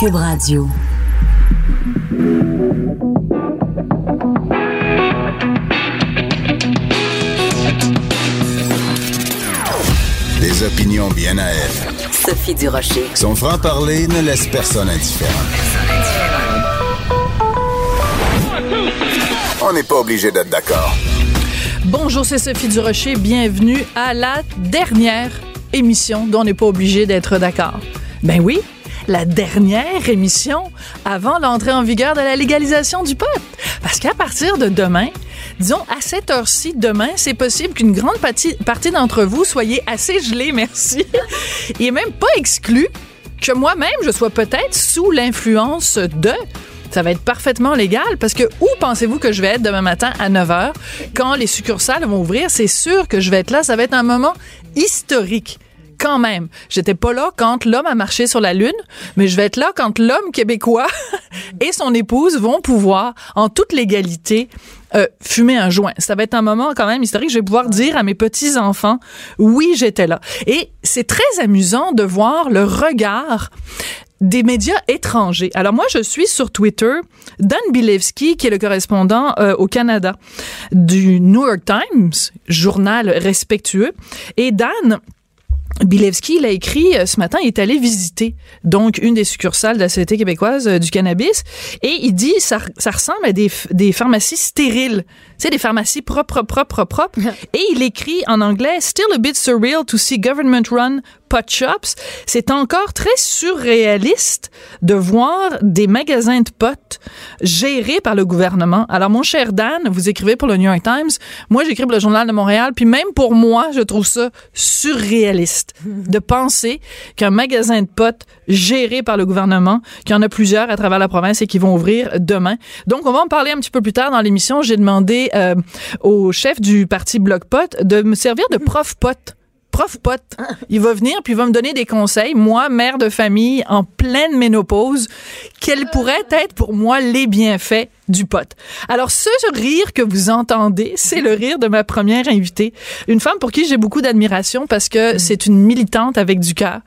Cube Radio. Des opinions bien à elle. Sophie Durocher. Son franc-parler ne laisse personne indifférent. On n'est pas obligé d'être d'accord. Bonjour, c'est Sophie Durocher. Bienvenue à la dernière émission dont on n'est pas obligé d'être d'accord. Ben oui, la dernière émission avant l'entrée en vigueur de la légalisation du pot. Parce qu'à partir de demain, disons à cette heure-ci, demain, c'est possible qu'une grande partie, d'entre vous soyez assez gelés, merci. Est même pas exclu que moi-même, je sois peut-être sous l'influence de ça va être parfaitement légal parce que où pensez-vous que je vais être demain matin à 9 h quand les succursales vont ouvrir? C'est sûr que je vais être là. Ça va être un moment historique. Quand même. J'étais pas là quand l'homme a marché sur la Lune, mais je vais être là quand l'homme québécois et son épouse vont pouvoir, en toute légalité, euh, fumer un joint. Ça va être un moment quand même historique. Je vais pouvoir dire à mes petits-enfants, oui, j'étais là. Et c'est très amusant de voir le regard des médias étrangers. Alors moi, je suis sur Twitter Dan Bilevski, qui est le correspondant euh, au Canada du New York Times, journal respectueux. Et Dan, Bilevski, il a écrit euh, ce matin, il est allé visiter donc une des succursales de la Société québécoise euh, du cannabis et il dit ça, ça ressemble à des, des pharmacies stériles, sais des pharmacies propres propres propres. Et il écrit en anglais still a bit surreal to see government run pot shops. C'est encore très surréaliste de voir des magasins de potes gérés par le gouvernement. Alors mon cher Dan, vous écrivez pour le New York Times, moi j'écris pour le Journal de Montréal, puis même pour moi, je trouve ça surréaliste de penser qu'un magasin de potes géré par le gouvernement, qu'il y en a plusieurs à travers la province et qui vont ouvrir demain. Donc, on va en parler un petit peu plus tard dans l'émission. J'ai demandé euh, au chef du parti Bloc Pot de me servir de prof pot prof pot. Il va venir puis il va me donner des conseils. Moi, mère de famille en pleine ménopause, quels pourraient être pour moi les bienfaits du pot. Alors, ce rire que vous entendez, c'est le rire de ma première invitée. Une femme pour qui j'ai beaucoup d'admiration parce que c'est une militante avec du cœur.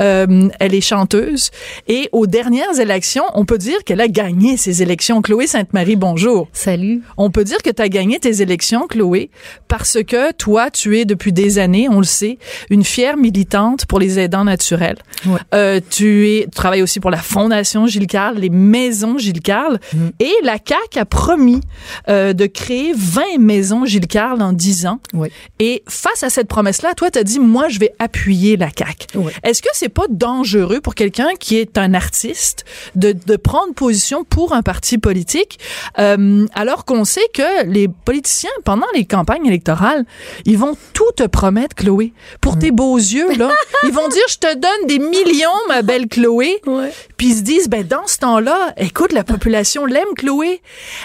Euh, elle est chanteuse. Et aux dernières élections, on peut dire qu'elle a gagné ses élections. Chloé Sainte-Marie, bonjour. Salut. On peut dire que tu as gagné tes élections, Chloé, parce que toi, tu es depuis des années, on le sait, une fière militante pour les aidants naturels. Ouais. Euh, tu es, tu travailles aussi pour la Fondation Gilles Carle, les maisons Gilles Carle. Et la CAQ a promis euh, de créer 20 maisons Gilles Carle en 10 ans. Oui. Et face à cette promesse-là, toi, tu as dit, moi, je vais appuyer la CAQ. Oui. Est-ce que c'est pas dangereux pour quelqu'un qui est un artiste de, de prendre position pour un parti politique, euh, alors qu'on sait que les politiciens, pendant les campagnes électorales, ils vont tout te promettre, Chloé. Pour tes beaux yeux, là, ils vont dire, je te donne des millions, ma belle Chloé. Ouais. Puis ils se disent, ben dans ce temps-là, écoute, la population l'aime, Chloé.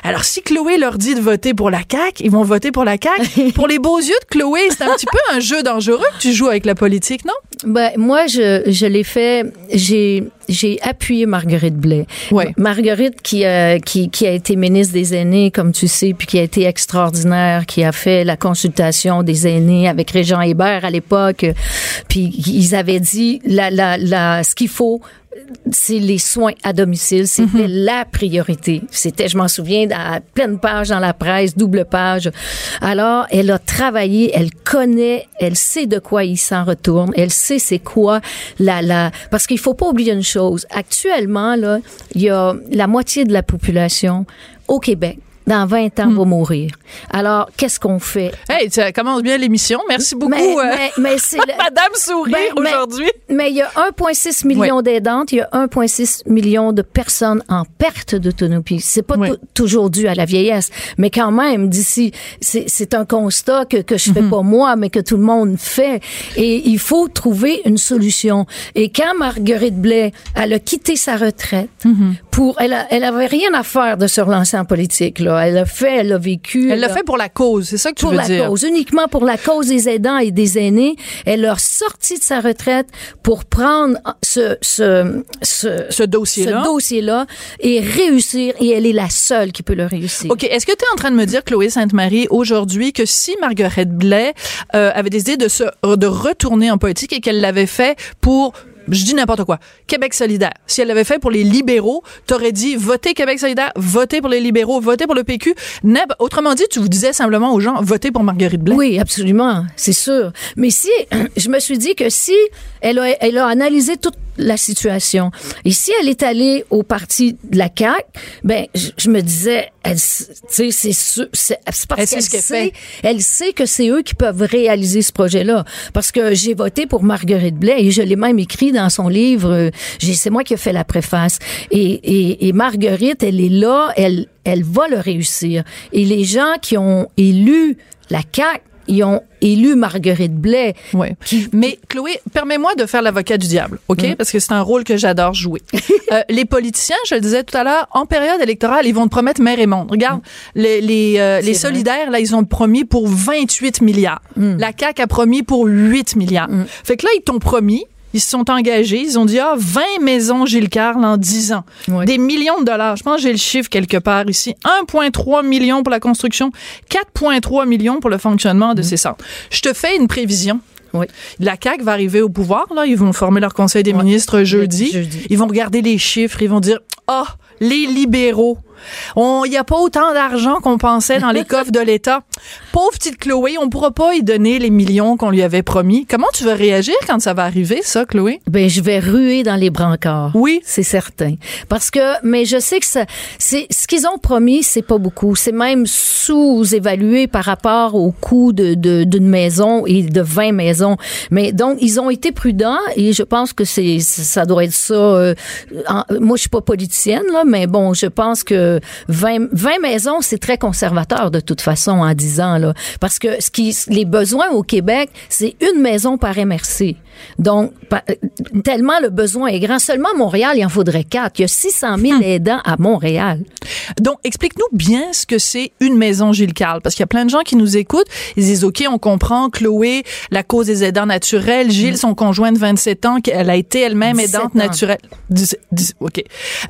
Alors si Chloé leur dit de voter pour la CAQ, ils vont voter pour la CAQ. pour les beaux yeux de Chloé, c'est un petit peu un jeu dangereux que tu joues avec la politique, non? Ben, moi, je, je l'ai fait, j'ai, j'ai appuyé Marguerite Blais. Ouais. Marguerite qui, a qui, qui a été ministre des aînés, comme tu sais, puis qui a été extraordinaire, qui a fait la consultation des aînés avec Régent Hébert à l'époque. Puis ils avaient dit la, la, la, ce qu'il faut c'est les soins à domicile, c'était la priorité. C'était, je m'en souviens, à pleine page dans la presse, double page. Alors, elle a travaillé, elle connaît, elle sait de quoi il s'en retourne, elle sait c'est quoi la la parce qu'il faut pas oublier une chose. Actuellement là, il y a la moitié de la population au Québec dans 20 ans, va mourir. Alors, qu'est-ce qu'on fait? Hey, ça commence bien l'émission. Merci beaucoup, Mais, euh, mais, mais c'est le- Madame Sourire Ben, mais- aujourd'hui. Mais il y a 1,6 million d'aidantes, il y a 1,6 million de personnes en perte d'autonomie. C'est pas Oui. toujours dû à la vieillesse, mais quand même, d'ici, c'est c'est un constat que, que je fais Mhm. pas moi, mais que tout le monde fait. Et il faut trouver une solution. Et quand Marguerite Blais, elle a quitté sa retraite Mhm. pour, elle, a- elle avait rien à faire de se relancer en politique, là. Elle a fait, elle a vécu. Elle l'a fait pour la cause, c'est ça que tu pour veux la dire. cause, uniquement pour la cause des aidants et des aînés. Elle a sorti de sa retraite pour prendre ce, ce, ce, Ce dossier-là. ce dossier-là et réussir. Et elle est la seule qui peut le réussir. OK. Est-ce que tu es en train de me dire, Chloé Sainte-Marie, aujourd'hui, que si Marguerite Blais euh, avait décidé de se de retourner en politique et qu'elle l'avait fait pour je dis n'importe quoi. Québec solidaire. Si elle l'avait fait pour les libéraux, t'aurais dit votez Québec solidaire, votez pour les libéraux, votez pour le PQ. Neb, autrement dit, tu vous disais simplement aux gens votez pour Marguerite Blais. Oui, absolument, c'est sûr. Mais si, je me suis dit que si elle a, elle a analysé toute la situation et si elle est allée au parti de la CAQ, ben, je, je me disais, elle, tu sais, c'est sûr, c'est c'est parce Elle sait qu'elle sait, elle sait que c'est eux qui peuvent réaliser ce projet-là. Parce que j'ai voté pour Marguerite Blais et je l'ai même écrit dans son livre. euh, j'ai- C'est moi qui ai fait la préface. Et, et, et Marguerite, elle est là, elle, elle va le réussir. Et les gens qui ont élu la CAQ, ils ont élu Marguerite Blais. Mais Chloé, permets-moi de faire l'avocat du diable, OK? Mm. Parce que c'est un rôle que j'adore jouer. Euh, les politiciens, je le disais tout à l'heure, en période électorale, ils vont te promettre mer et monde. Regarde, les, les, euh, les Mm. C'est vrai. solidaires, là, ils ont promis pour 28 milliards. Mm. La CAQ a promis pour 8 milliards. Fait que là, ils t'ont promis, ils se sont engagés, ils ont dit, ah, 20 maisons Gilles Carle en 10 ans. Ouais. Des millions de dollars. Je pense que j'ai le chiffre quelque part ici. 1,3 million pour la construction, 4,3 millions pour le fonctionnement de ces centres. Je te fais une prévision. Oui. La CAQ va arriver au pouvoir, là. Ils vont former leur conseil des ministres jeudi. jeudi. Ils vont regarder les chiffres. Ils vont dire, ah, les libéraux. Il n'y a pas autant d'argent qu'on pensait dans les coffres de l'État. Pauvre petite Chloé, on pourra pas y donner les millions qu'on lui avait promis. Comment tu vas réagir quand ça va arriver, ça, Chloé? Ben, je vais ruer dans les brancards. Oui. C'est certain. Parce que, mais je sais que ça, c'est, ce qu'ils ont promis, c'est pas beaucoup. C'est même sous-évalué par rapport au coût de, de- d'une maison et de 20 maisons. Mais donc, ils ont été prudents et je pense que c'est, ça doit être ça. euh, en- moi, je suis pas politicienne, là, mais bon, je pense que 20, 20 maisons, c'est très conservateur de toute façon en 10 ans. Parce que ce qui, les besoins au Québec, c'est une maison par MRC. Donc, tellement le besoin est grand. Seulement à Montréal, il en faudrait quatre. Il y a 600 000 aidants à Montréal. Donc, explique-nous bien ce que c'est une maison Gilles Carle, parce qu'il y a plein de gens qui nous écoutent. Ils disent, OK, on comprend, Chloé, la cause des aidants naturels, Gilles, son conjoint de 27 ans, elle a été elle-même 17 aidante naturelle. OK.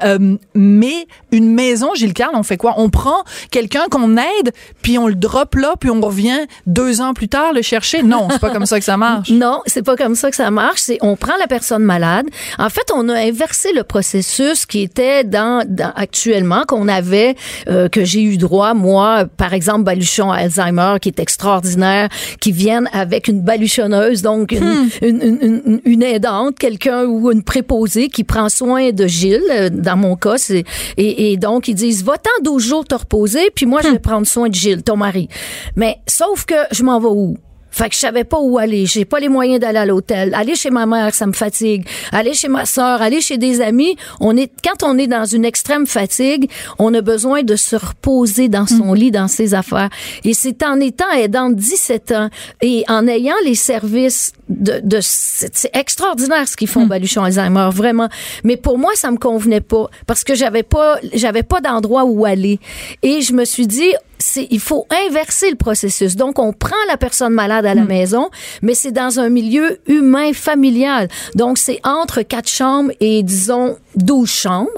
Euh, mais une maison Gilles Carle, on fait quoi? On prend quelqu'un qu'on aide, puis on le drop là, puis on revient deux ans plus tard le chercher? Non, c'est pas comme ça que ça marche. Non, c'est pas comme ça que ça marche. C'est on prend la personne malade. En fait, on a inversé le processus qui était dans, dans- actuellement qu'on avait euh, que j'ai eu droit moi, par exemple Baluchon Alzheimer qui est extraordinaire, qui viennent avec une baluchonneuse, donc une, une, une, une- une aidante, quelqu'un ou une préposée qui prend soin de Gilles. euh, Dans mon cas, c'est et, et donc ils disent va-t'en 12 jours te reposer, puis moi je vais prendre soin de Gilles, ton mari. Mais sauf que je m'en vais où? Fait que je savais pas où aller. J'ai pas les moyens d'aller à l'hôtel. Aller chez ma mère, ça me fatigue. Aller chez ma sœur, aller chez des amis. On est, quand on est dans une extrême fatigue, on a besoin de se reposer dans son lit, dans ses affaires. Et c'est en étant aidant 17 ans et en ayant les services de, de c'est extraordinaire ce qu'ils font, Baluchon Alzheimer, vraiment. Mais pour moi, ça me convenait pas parce que j'avais pas, j'avais pas d'endroit où aller. Et je me suis dit, c'est, il faut inverser le processus. Donc, on prend la personne malade à la maison, mais c'est dans un milieu humain, familial. Donc, c'est entre quatre chambres et, disons, 12 chambres.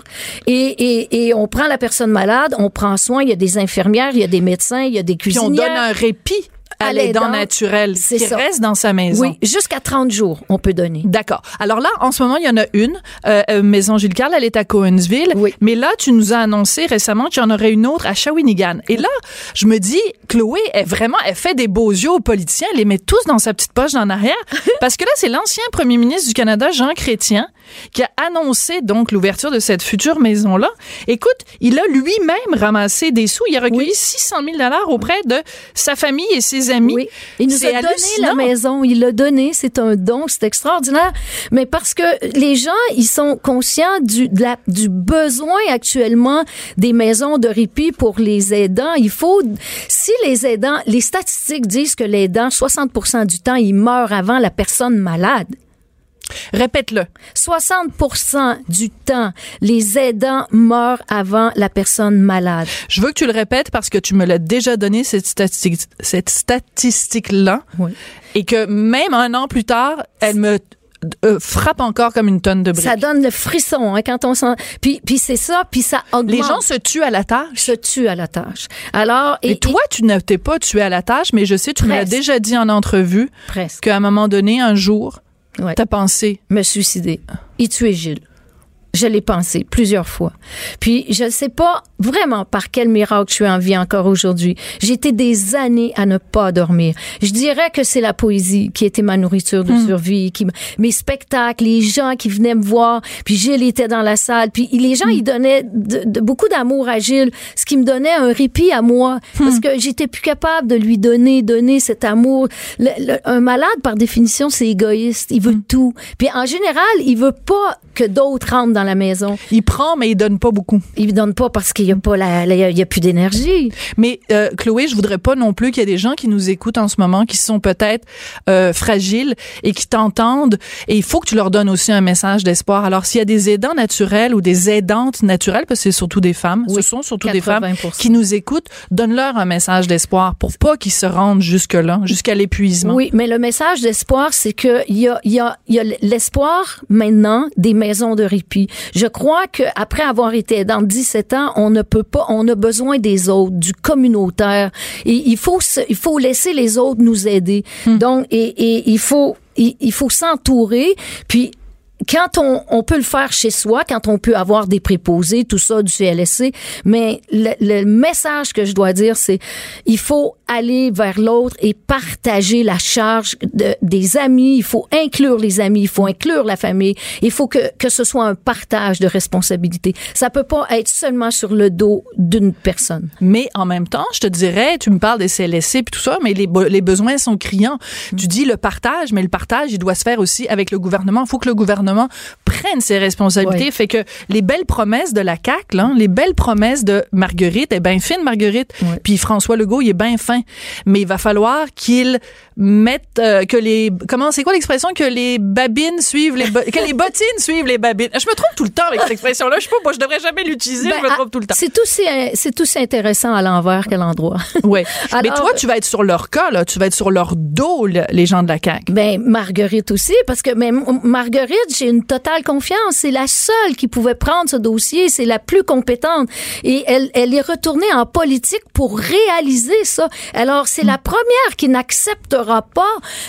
Et, et, et on prend la personne malade, on prend soin, il y a des infirmières, il y a des médecins, il y a des Puis cuisinières. on donne un répit à l'aidant naturel qui ça. reste dans sa maison. Oui, jusqu'à 30 jours, on peut donner. D'accord. Alors là, en ce moment, il y en a une, euh, euh, Maison Gilles Carle, elle est à Cohensville. Oui. Mais là, tu nous as annoncé récemment qu'il y en aurait une autre à Shawinigan. Et là, je me dis, Chloé, elle vraiment, elle fait des beaux yeux aux politiciens, elle les met tous dans sa petite poche en arrière. parce que là, c'est l'ancien premier ministre du Canada, Jean Chrétien, qui a annoncé donc l'ouverture de cette future maison-là. Écoute, il a lui-même ramassé des sous. Il a recueilli 600 000 dollars auprès de sa famille et ses amis. Oui. Il nous a donné la maison. Il l'a donné. C'est un don. C'est extraordinaire. Mais parce que les gens, ils sont conscients du, de la- du besoin actuellement des maisons de répit pour les aidants. Il faut, si les aidants, les statistiques disent que l'aidant, 60% du temps, il meurt avant la personne malade. Répète-le. 60% du temps, les aidants meurent avant la personne malade. Je veux que tu le répètes parce que tu me l'as déjà donné, cette statistique, cette statistique-là. Oui. Et que même un an plus tard, elle me euh, frappe encore comme une tonne de briques. Ça donne le frisson hein, quand on sent. Puis, puis c'est ça, puis ça augmente. Les gens se tuent à la tâche. se tuent à la tâche. Alors, Et, toi, tu ne t'es pas tué à la tâche, mais je sais, tu me l'as déjà dit en entrevue, presque, qu'à un moment donné, un jour, ouais, t'as pensé, me suicider. Et tuer Gilles. Je l'ai pensé plusieurs fois. Puis je ne sais pas vraiment par quel miracle je suis en vie encore aujourd'hui. J'ai été des années à ne pas dormir. Je dirais que c'est la poésie qui était ma nourriture de survie, qui mes spectacles, les gens qui venaient me voir. Puis Gilles était dans la salle. Puis les gens ils donnaient de- de- beaucoup d'amour à Gilles, ce qui me donnait un répit à moi parce que j'étais plus capable de lui donner donner cet amour. Le- le- un malade par définition c'est égoïste. Il veut tout. Puis en général il veut pas que d'autres rentrent dans la maison. il prend, mais il donne pas beaucoup. Il ne donne pas parce qu'il n'y a pas la, la- il y a plus d'énergie. Mais euh, Chloé, je voudrais pas non plus qu'il y ait des gens qui nous écoutent en ce moment qui sont peut-être euh, fragiles et qui t'entendent. Et il faut que tu leur donnes aussi un message d'espoir. Alors s'il y a des aidants naturels ou des aidantes naturelles, parce que c'est surtout des femmes, ce sont surtout des femmes 80%. qui nous écoutent, donne-leur un message d'espoir pour pas qu'ils se rendent jusque là, jusqu'à l'épuisement. Oui, mais le message d'espoir, c'est que il y a, y a, y a l'espoir maintenant des maisons de répit. Je crois que après avoir été dans 17 ans, on ne peut pas, on a besoin des autres, du communautaire. Et il faut, il faut laisser les autres nous aider. Donc, et, et il faut, il faut s'entourer. Puis quand on, on peut le faire chez soi, quand on peut avoir des préposés, tout ça du CLSC, mais le, le message que je dois dire, c'est il faut aller vers l'autre et partager la charge de, des amis. Il faut inclure les amis, il faut inclure la famille. Il faut que, que ce soit un partage de responsabilités. Ça peut pas être seulement sur le dos d'une personne. Mais en même temps, je te dirais, tu me parles des CLSC puis tout ça, mais les, les besoins sont criants. Tu dis le partage, mais le partage, il doit se faire aussi avec le gouvernement. Il faut que le gouvernement prenne ses responsabilités. Oui. Fait que les belles promesses de la CAQ, là, les belles promesses de Marguerite, est bien fine, Marguerite. Oui. Puis François Legault, il est bien fin. Mais il va falloir qu'il mette, euh, que les, comment, c'est quoi l'expression? Que les babines suivent les, bo- que les bottines suivent les babines? Je me trompe tout le temps avec cette expression-là. Je sais pas, moi, je devrais jamais l'utiliser. Ben, je me ah, trompe tout le temps. C'est aussi, c'est aussi intéressant à l'envers qu'à l'endroit. Ouais. Mais toi, tu vas être sur leur cas, là. Tu vas être sur leur dos, le- les gens de la CAQ. Ben Marguerite aussi, parce que même Marguerite, j'ai une totale confiance. C'est la seule qui pouvait prendre ce dossier. C'est la plus compétente. Et elle, elle est retournée en politique pour réaliser ça. Alors, c'est la première qui n'acceptera pas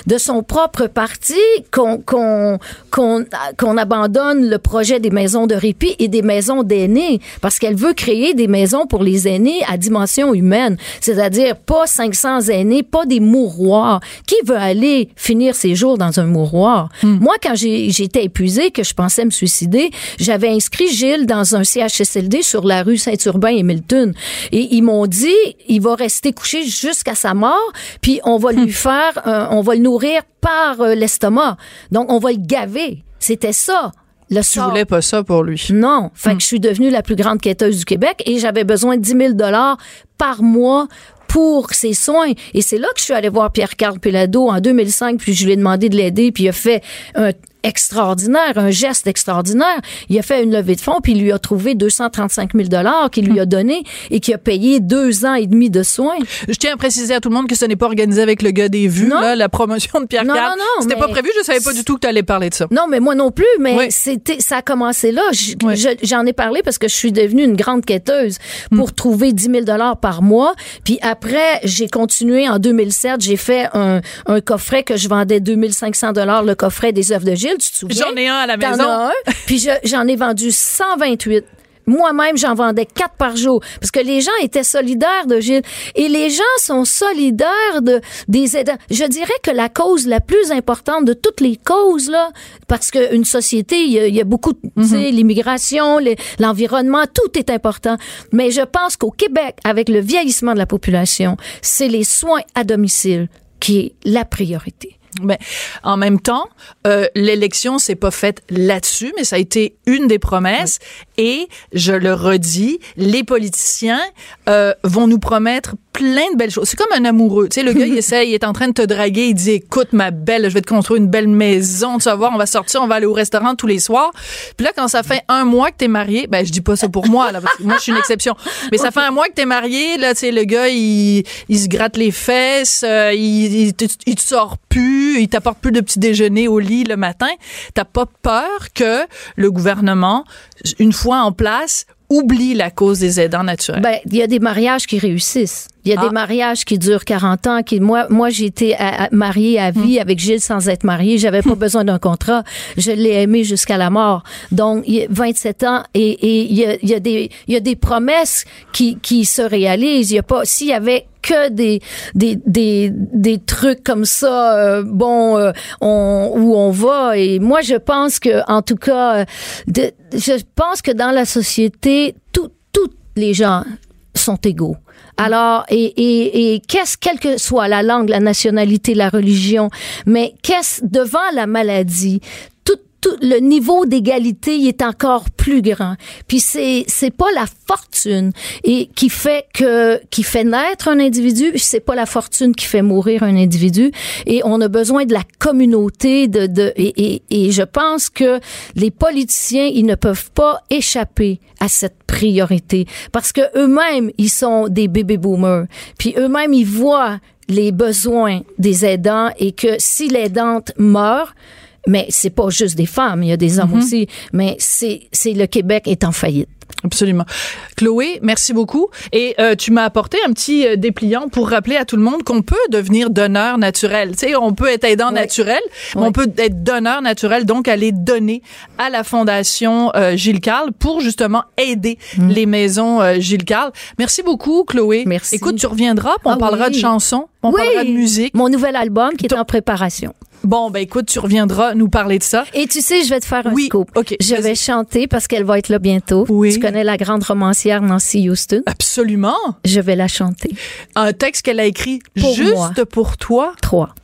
de son propre parti qu'on qu'on qu'on qu'on abandonne le projet des maisons de répit et des maisons d'aînés parce qu'elle veut créer des maisons pour les aînés à dimension humaine, c'est-à-dire pas 500 aînés, pas des mouroirs. Qui veut aller finir ses jours dans un mouroir? Moi quand j'étais épuisée que je pensais me suicider, j'avais inscrit Gilles dans un CHSLD sur la rue Saint-Urbain et Milton et ils m'ont dit il va rester couché jusqu'à sa mort puis on va lui faire un- on va le nourrir par euh, l'estomac. Donc on va le gaver. C'était ça. Le Tu sort. voulais pas ça pour lui. Non. Fait que je suis devenue la plus grande quêteuse du Québec et j'avais besoin de 10 000 dollars par mois pour ses soins. Et c'est là que je suis allée voir Pierre-Carl Pelado en 2005, puis je lui ai demandé de l'aider, puis il a fait un extraordinaire, un geste extraordinaire. Il a fait une levée de fonds, puis il lui a trouvé 235 000 dollars qu'il lui a donné et qui a payé deux ans et demi de soins. Je tiens à préciser à tout le monde que ce n'est pas organisé avec le gars des vues, là, la promotion de Pierre Non, non, non, C'était pas prévu, je savais pas du tout que tu allais parler de ça. Non, mais moi non plus, mais Oui. c'était, ça a commencé là. J- Oui. je- J'en ai parlé parce que je suis devenue une grande quêteuse pour Hmm. trouver 10 000 dollars par mois. Puis après, j'ai continué en 2007. J'ai fait un, un coffret que je vendais 2500 dollars, le coffret des œuvres de Gilles. Tu te souviens? J'en ai un à la T'en maison. as un? Puis je- j'en ai vendu 128. Moi-même, j'en vendais quatre par jour parce que les gens étaient solidaires de Gilles et les gens sont solidaires de des aidants. Je dirais que la cause la plus importante de toutes les causes là, parce qu'une société, il y, a, il y a beaucoup, tu sais, l'immigration, l'environnement, tout est important. Mais je pense qu'au Québec, avec le vieillissement de la population, c'est les soins à domicile qui est la priorité. Mais en même temps, euh, l'élection s'est pas faite là-dessus, mais ça a été une des promesses. Et je le redis, les politiciens euh, vont nous promettre plein de belles choses. C'est comme un amoureux. Tu sais, le gars, il essaie, il est en train de te draguer, il dit, écoute, ma belle, je vais te construire une belle maison, tu vas voir, on va sortir, on va aller au restaurant tous les soirs. Puis là, quand ça fait un mois que t'es marié, ben, je dis pas ça pour moi, là, parce que moi, je suis une exception. Mais ça fait un mois que t'es marié, là, tu sais, le gars, il, il se gratte les fesses, euh, il, il, te, il te sort plus, il t'apporte plus de petit déjeuner au lit le matin. T'as pas peur que le gouvernement, une fois en place, oublie la cause des aidants naturels? Ben, il y a des mariages qui réussissent. Il y a Ah. des mariages qui durent 40 ans. Qui, moi, moi, j'ai été à- à- mariée à vie avec Gilles sans être mariée. J'avais pas besoin d'un contrat. Je l'ai aimé jusqu'à la mort. Donc, il y a 27 ans et, et il y a, il y a des, il y a des promesses qui, qui se réalisent. Il y a pas, s'il y avait que des des des des trucs comme ça euh, bon euh, on où on va et moi je pense que en tout cas euh, de- je pense que dans la société tout tous les gens sont égaux. Alors, et, et, et qu'est-ce, quelle que soit la langue, la nationalité, la religion, mais qu'est-ce, devant la maladie, le niveau d'égalité est encore plus grand. Puis c'est c'est pas la fortune qui fait que qui fait naître un individu, c'est pas la fortune qui fait mourir un individu. Et on a besoin de la communauté de de et, et, et je pense que les politiciens ils ne peuvent pas échapper à cette priorité. Parce que eux-mêmes ils sont des baby boomers. Puis eux-mêmes ils voient les besoins des aidants et que si l'aidante meurt mais c'est pas juste des femmes, il y a des hommes aussi. Mais c'est c'est le Québec est en faillite. Absolument. Chloé, merci beaucoup. Et euh, tu m'as apporté un petit euh, dépliant pour rappeler à tout le monde qu'on peut devenir donneur naturel. Tu sais, on peut être aidant Oui. naturel, mais Oui. on peut être donneur naturel, donc aller donner à la Fondation euh, Gilles Carle pour justement aider les maisons euh, Gilles Carle. Merci beaucoup, Chloé. Mm. Merci. Écoute, tu reviendras, puis on Ah parlera oui. de chansons, on parlera de musique. Mon nouvel album qui est Ton- en préparation. Bon, ben écoute, tu reviendras nous parler de ça. Et tu sais, je vais te faire un Oui, scoop. ok, Je vais chanter parce qu'elle va être là bientôt. Oui. Tu connais la grande romancière Nancy Houston? Absolument. Je vais la chanter. Un texte qu'elle a écrit Pour juste moi. pour toi. Trois.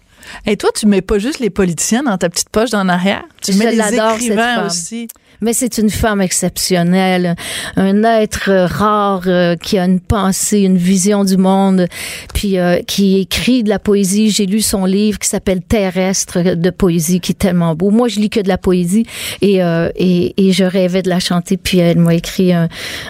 Et toi, tu mets pas juste les politiciens dans ta petite poche d'en arrière. Tu Je mets les cette écrivains aussi. Mais c'est une femme exceptionnelle, un être euh, rare euh, qui a une pensée, une vision du monde, puis euh, qui écrit de la poésie. J'ai lu son livre qui s'appelle Terrestre de poésie, qui est tellement beau. Moi, je lis que de la poésie et euh, et, et je rêvais de la chanter. Puis elle m'a écrit un,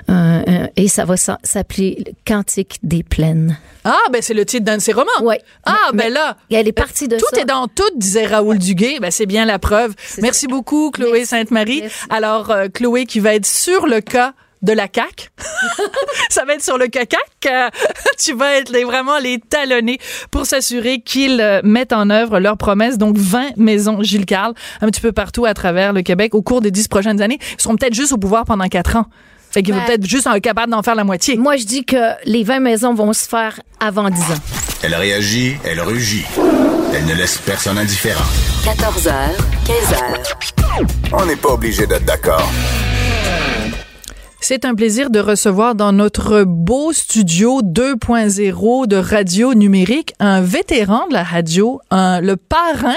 un- un- et ça va sa- s'appeler le Cantique des plaines. Ah, ben c'est le titre d'un de ses romans. Ouais. Ah, Mais- ben là. Elle est partie de tout ça. est dans tout, disait Raoul Duguay. Ben, c'est bien la preuve. Merci beaucoup, Chloé. Sainte-Marie. Alors, euh, Chloé qui va être sur le cas de la CAQ. Ça va être sur le cacac. Euh, tu vas être les- vraiment les talonner pour s'assurer qu'ils euh, mettent en œuvre leurs promesses. Donc, 20 maisons Gilles Carle, un petit peu partout à travers le Québec au cours des 10 prochaines années. Ils seront peut-être juste au pouvoir pendant 4 ans. Fait qu'ils vont Ben- peut-être juste être capables d'en faire la moitié. Moi, je dis que les 20 maisons vont se faire avant 10 ans. Elle réagit, elle rugit. Elle ne laisse personne indifférent. 14h, 15h. On n'est pas obligé d'être d'accord. C'est un plaisir de recevoir dans notre beau studio 2.0 de radio numérique un vétéran de la radio, un, le parrain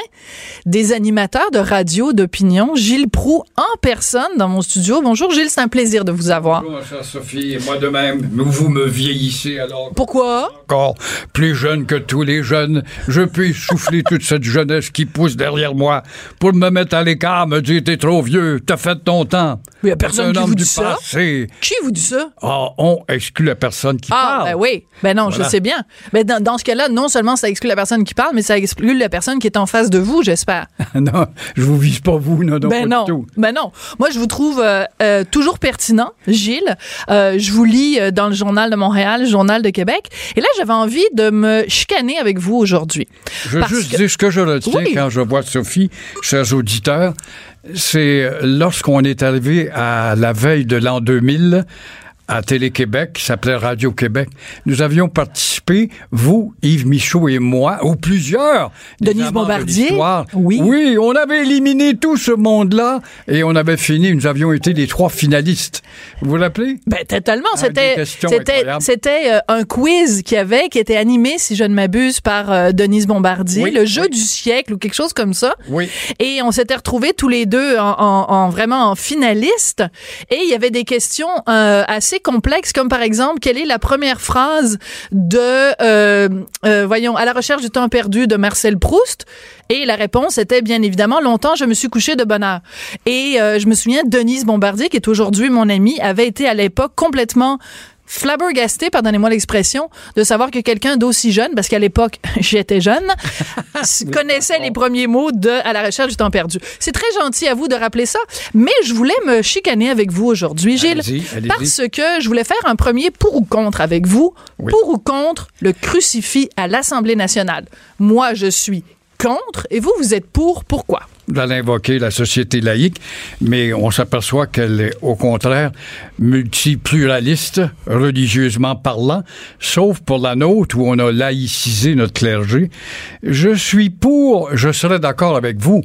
des animateurs de radio d'opinion, Gilles Proux, en personne dans mon studio. Bonjour Gilles, c'est un plaisir de vous avoir. Bonjour, ma chère Sophie, et moi de même. Vous me vieillissez alors. Pourquoi? Encore plus jeune que tous les jeunes, je puis souffler toute cette jeunesse qui pousse derrière moi pour me mettre à l'écart, me dire t'es trop vieux, t'as fait ton temps. Mais y a personne un qui homme vous du dit ça. passé. Qui vous dit ça? Ah, on exclut la personne qui Ah, parle. ben oui. Ben non, je sais bien. Mais dans, dans ce cas-là, non seulement ça exclut la personne qui parle, mais ça exclut la personne qui est en face de vous, j'espère. non, je vous vise pas vous, non, non, ben pas non, du tout. ben non. Moi, je vous trouve euh, euh, toujours pertinent, Gilles. Euh, je vous lis dans le journal de Montréal, le journal de Québec. Et là, j'avais envie de me chicaner avec vous aujourd'hui. Je veux juste que- dire ce que je retiens Oui. quand je vois Sophie, chers auditeurs. C'est lorsqu'on est arrivé à la veille de l'an 2000 à Télé-Québec, qui s'appelait Radio-Québec. Nous avions participé, vous, Yves Michaud et moi, ou plusieurs. Denise de Bombardier, oui. Oui, on avait éliminé tout ce monde-là et on avait fini, nous avions été les trois finalistes. Vous vous rappelez? Ben, totalement. Ah, C'était, c'était, c'était euh, un quiz qu'il y avait, qui était animé, si je ne m'abuse, par euh, Denise Bombardier, Oui, le jeu oui. du siècle ou quelque chose comme ça. Oui. Et on s'était retrouvés tous les deux en, en- en vraiment en finaliste. Et il y avait des questions euh, assez complexes, comme par exemple, quelle est la première phrase de, euh, euh, voyons, à la recherche du temps perdu de Marcel Proust? Et la réponse était bien évidemment longtemps je me suis couché de bonne heure. Et euh, je me souviens Denise Bombardier qui est aujourd'hui mon amie avait été à l'époque complètement flabbergastée, pardonnez-moi l'expression, de savoir que quelqu'un d'aussi jeune, parce qu'à l'époque, j'étais jeune, connaissait les premiers mots de À la recherche du temps perdu. C'est très gentil à vous de rappeler ça, mais je voulais me chicaner avec vous aujourd'hui, Gilles, parce que je voulais faire un premier pour ou contre avec vous. Oui. Pour ou contre le crucifix à l'Assemblée nationale. Moi, je suis contre, et vous, vous êtes pour. Pourquoi? Vous allez invoquer la société laïque, mais on s'aperçoit qu'elle est au contraire multipluraliste, religieusement parlant, sauf pour la nôtre où on a laïcisé notre clergé. Je suis pour, je serais d'accord avec vous,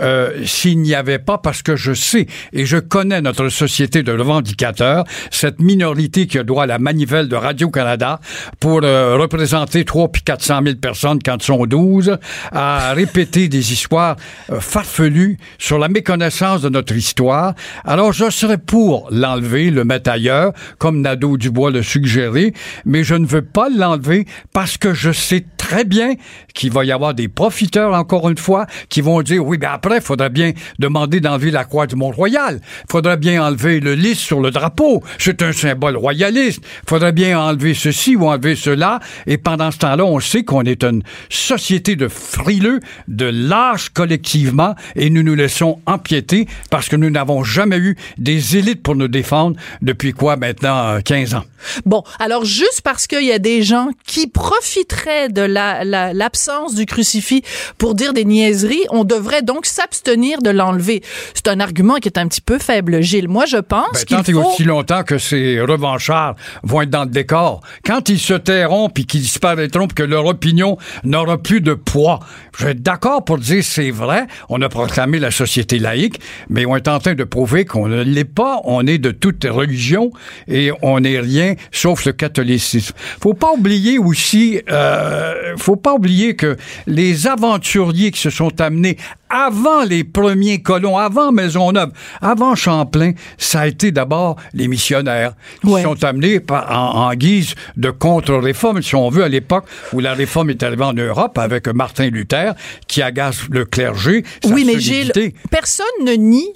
euh, s'il n'y avait pas, parce que je sais et je connais notre société de revendicateurs, cette minorité qui a droit à la manivelle de Radio-Canada pour euh, représenter 3 puis 400 000 personnes quand ils sont 12, à répéter des histoires euh, farfelues sur la méconnaissance de notre histoire. Alors, je serais pour l'enlever, le mettre ailleurs, comme Nadeau-Dubois le suggérait, mais je ne veux pas l'enlever parce que je sais très bien qu'il va y avoir des profiteurs, encore une fois, qui vont dire, oui, ben après, il faudrait bien demander d'enlever la croix du Mont-Royal. Il faudrait bien enlever le lys sur le drapeau. C'est un symbole royaliste. Il faudrait bien enlever ceci ou enlever cela. Et pendant ce temps-là, on sait qu'on est une société de frileux, de lâches collectivement, et nous nous laissons empiéter parce que nous n'avons jamais eu des élites pour nous défendre depuis quoi maintenant euh, 15 ans? Bon, alors juste parce qu'il y a des gens qui profiteraient de la- la- l'absence du crucifix pour dire des niaiseries, on devrait donc s'abstenir de l'enlever. C'est un argument qui est un petit peu faible, Gilles. Moi, je pense Ben, qu'il faut... aussi longtemps que ces revanchards vont être dans le décor. Quand ils se tairont puis qu'ils disparaîtront puis que leur opinion n'aura plus de poids, je vais être d'accord pour dire c'est vrai, on a proclamé la société laïque, mais on est en train de prouver qu'on ne l'est pas. On est de toute religion et on n'est rien sauf le catholicisme. Faut pas oublier aussi, euh, faut pas oublier que les aventuriers qui se sont amenés avant les premiers colons, avant Maisonneuve, avant Champlain, ça a été d'abord les missionnaires qui Ouais. sont amenés par- en, en guise de contre-réforme, si on veut, à l'époque où la réforme est arrivée en Europe avec Martin Luther, qui agace le clergé. Oui, mais Gilles, personne ne nie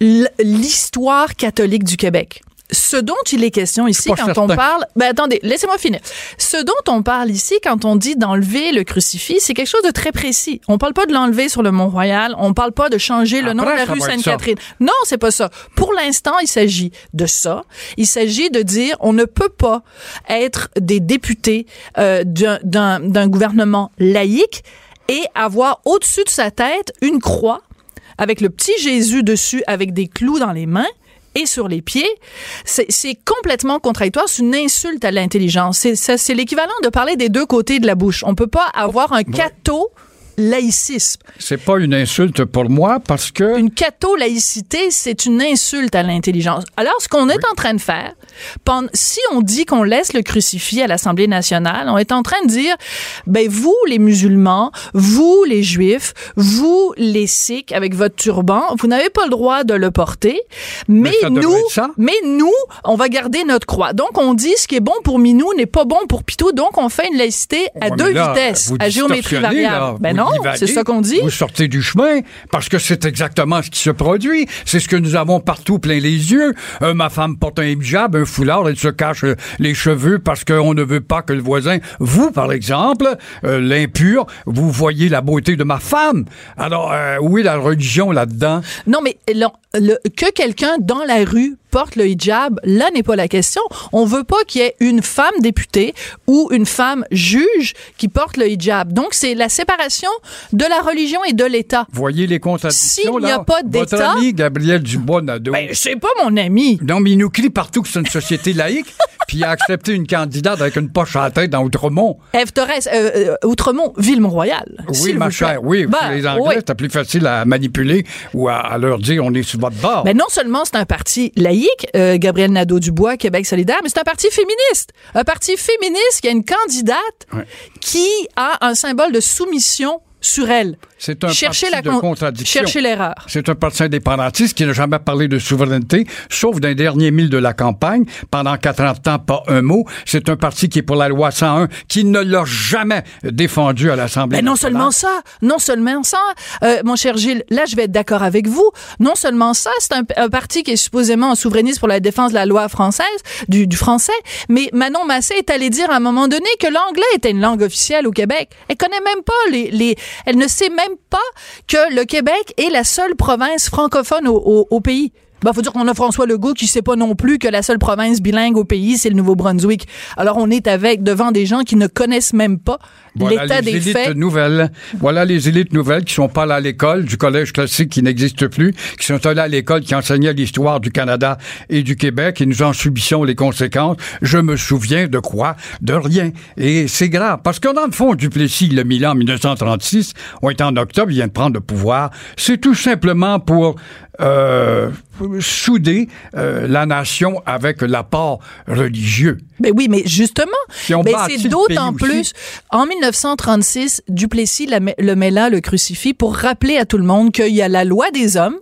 l'histoire catholique du Québec. Ce dont il est question ici quand on parle, ben attendez, laissez-moi finir. Ce dont on parle ici quand on dit d'enlever le crucifix, c'est quelque chose de très précis. On parle pas de l'enlever sur le Mont-Royal, on parle pas de changer le nom de la rue Sainte-Catherine. Non, c'est pas ça. Pour l'instant, il s'agit de ça. Il s'agit de dire on ne peut pas être des députés euh, d'un gouvernement laïque et avoir au-dessus de sa tête une croix avec le petit Jésus dessus avec des clous dans les mains et sur les pieds, c'est complètement contradictoire. C'est une insulte à l'intelligence. C'est ça- c'est l'équivalent de parler des deux côtés de la bouche. On peut pas avoir un catho laïcisme. C'est pas une insulte pour moi parce que Une catho-laïcité, c'est une insulte à l'intelligence. Alors, ce qu'on est en train de faire, si on dit qu'on laisse le crucifix à l'Assemblée nationale, on est en train de dire, ben vous, les musulmans, vous, les juifs, vous, les sikhs, avec votre turban, vous n'avez pas le droit de le porter, mais, nous, mais nous, on va garder notre croix. Donc, on dit ce qui est bon pour Minou n'est pas bon pour Pitou, donc on fait une laïcité à Ouais, deux là, vitesses, à géométrie variable. là. Ben non, c'est ça qu'on dit. Vous sortez du chemin parce que c'est exactement ce qui se produit. C'est ce que nous avons partout plein les yeux. Euh, ma femme porte un hijab, un foulard, elle se cache euh, les cheveux parce qu'on ne veut pas que le voisin, vous par exemple, euh, l'impur, vous voyez la beauté de ma femme. Alors, où est la religion là-dedans? Non, mais le- le- que quelqu'un dans la rue porte le hijab. Là n'est pas la question. On veut pas qu'il y ait une femme députée ou une femme juge qui porte le hijab. Donc, c'est la séparation de la religion et de l'État. Voyez les contradictions, S'il n'y a là. pas d'État- Votre ami Gabriel Dubois-Nadeau. Ben, c'est pas mon ami. Non, mais il nous crie partout que c'est une société laïque, puis il a accepté une candidate avec une poche à la tête dans Outremont. Ève Torres, euh, euh, Outremont, Ville-Mont-Royal. Oui, ma chère, oui. Ben, pour les Anglais, oui. c'était plus facile à manipuler ou à, à leur dire on est sur votre bord. Ben non seulement c'est un parti laïque, euh, Gabriel Nadeau-Dubois, Québec solidaire, mais c'est un parti féministe. Un parti féministe qui a une candidate Ouais. qui a un symbole de soumission sur elle. C'est un Cherchez parti la de contradiction. Cherchez l'erreur. C'est un parti indépendantiste qui n'a jamais parlé de souveraineté, sauf d'un dernier mille de la campagne. Pendant 40 ans, pas un mot. C'est un parti qui est pour la loi 101, qui ne l'a jamais défendu à l'Assemblée Ben non seulement ça, non seulement ça, euh, mon cher Gilles, là je vais être d'accord avec vous. Non seulement ça, c'est un, un parti qui est supposément souverainiste pour la défense de la loi française, du, du français, mais Manon Massé est allée dire à un moment donné que l'anglais était une langue officielle au Québec. Elle connaît même pas les, les elle ne sait même pas que le Québec est la seule province francophone au, pays. Ben, faut dire qu'on a François Legault qui sait pas non plus que la seule province bilingue au pays, c'est le Nouveau-Brunswick. Alors, on est avec, devant des gens qui ne connaissent même pas Voilà l'état les des élites faits. nouvelles. Voilà les élites nouvelles qui sont pas allées à l'école du collège classique qui n'existe plus, qui sont allées à l'école qui enseignait l'histoire du Canada et du Québec et nous en subissons les conséquences. Je me souviens de quoi? De rien. Et c'est grave. Parce que dans le fond, Duplessis, le Milan en 1936, on est en octobre, il vient de prendre le pouvoir. C'est tout simplement pour euh, souder euh, la nation avec l'apport religieux. Ben oui, mais justement, ont ben c'est d'autant plus. En 1936, Duplessis le là, le crucifix, pour rappeler à tout le monde qu'il y a la loi des hommes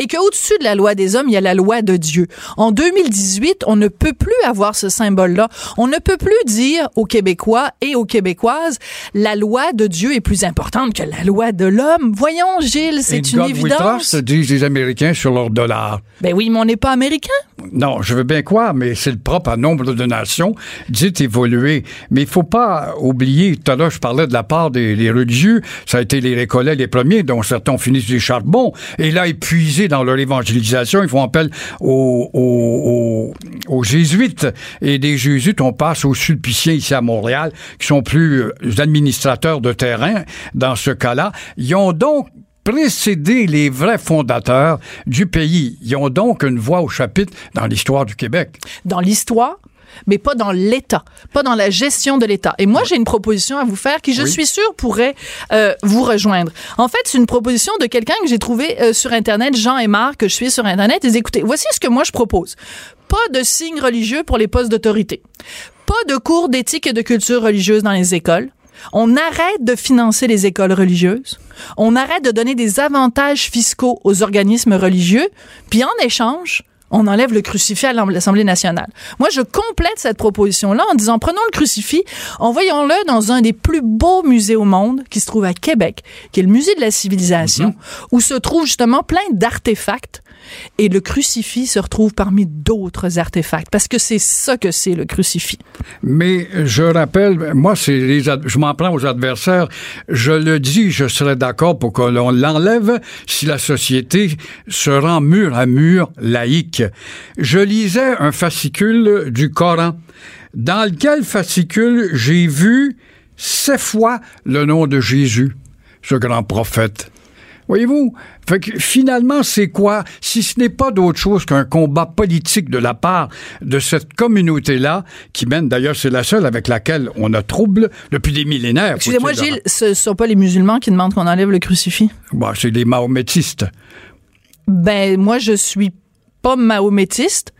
et qu'au-dessus de la loi des hommes, il y a la loi de Dieu. En 2018, on ne peut plus avoir ce symbole-là. On ne peut plus dire aux Québécois et aux Québécoises, la loi de Dieu est plus importante que la loi de l'homme. Voyons, Gilles, c'est une God we évidence. trust, disent les Américains sur leur dollar. Ben oui, mais on n'est pas américain. Non, je veux bien croire, mais c'est le propre à nombre de nations, dites évoluer. Mais il faut pas oublier, tout à l'heure, je parlais de la part des, des religieux, ça a été les récollets les premiers, dont certains ont fini sur les charbons, et là, épuisés dans leur évangélisation, ils font appel aux, aux, jésuites. Et des jésuites, on passe aux sulpiciens ici à Montréal, qui sont plus euh, administrateurs de terrain dans ce cas-là. Ils ont donc précédé les vrais fondateurs du pays. Ils ont donc une voix au chapitre dans l'histoire du Québec. dans l'histoire, mais pas dans l'État, pas dans la gestion de l'État. Et moi, j'ai une proposition à vous faire qui, je Oui. suis sûre, pourrait euh, vous rejoindre. En fait, c'est une proposition de quelqu'un que j'ai trouvé euh, sur Internet, Jean Aymar, que je suis sur Internet. Et écoutez, voici ce que moi je propose. Pas de signes religieux pour les postes d'autorité. Pas de cours d'éthique et de culture religieuse dans les écoles. On arrête de financer les écoles religieuses. On arrête de donner des avantages fiscaux aux organismes religieux. Puis en échange, on enlève le crucifix à l'Assemblée nationale. Moi, je complète cette proposition-là en disant, prenons le crucifix, envoyons-le dans un des plus beaux musées au monde qui se trouve à Québec, qui est le musée de la civilisation, où se trouvent justement plein d'artefacts. Et le crucifix se retrouve parmi d'autres artefacts, parce que c'est ça que c'est le crucifix. Mais je rappelle, moi, je m'en prends aux adversaires. Je le dis, je serais d'accord pour que l'on l'enlève si la société se rend mur à mur laïque. Je lisais un fascicule du Coran, dans lequel fascicule j'ai vu sept fois le nom de Jésus, ce grand prophète. Voyez-vous? Fait que finalement, c'est quoi? Si ce n'est pas d'autre chose qu'un combat politique de la part de cette communauté-là, qui mène d'ailleurs, c'est la seule avec laquelle on a trouble depuis des millénaires. Excusez-moi, Gilles, ce sont pas les musulmans qui demandent qu'on enlève le crucifix? Bon, c'est des mahométistes. Ben, moi, je suis pas mahométiste.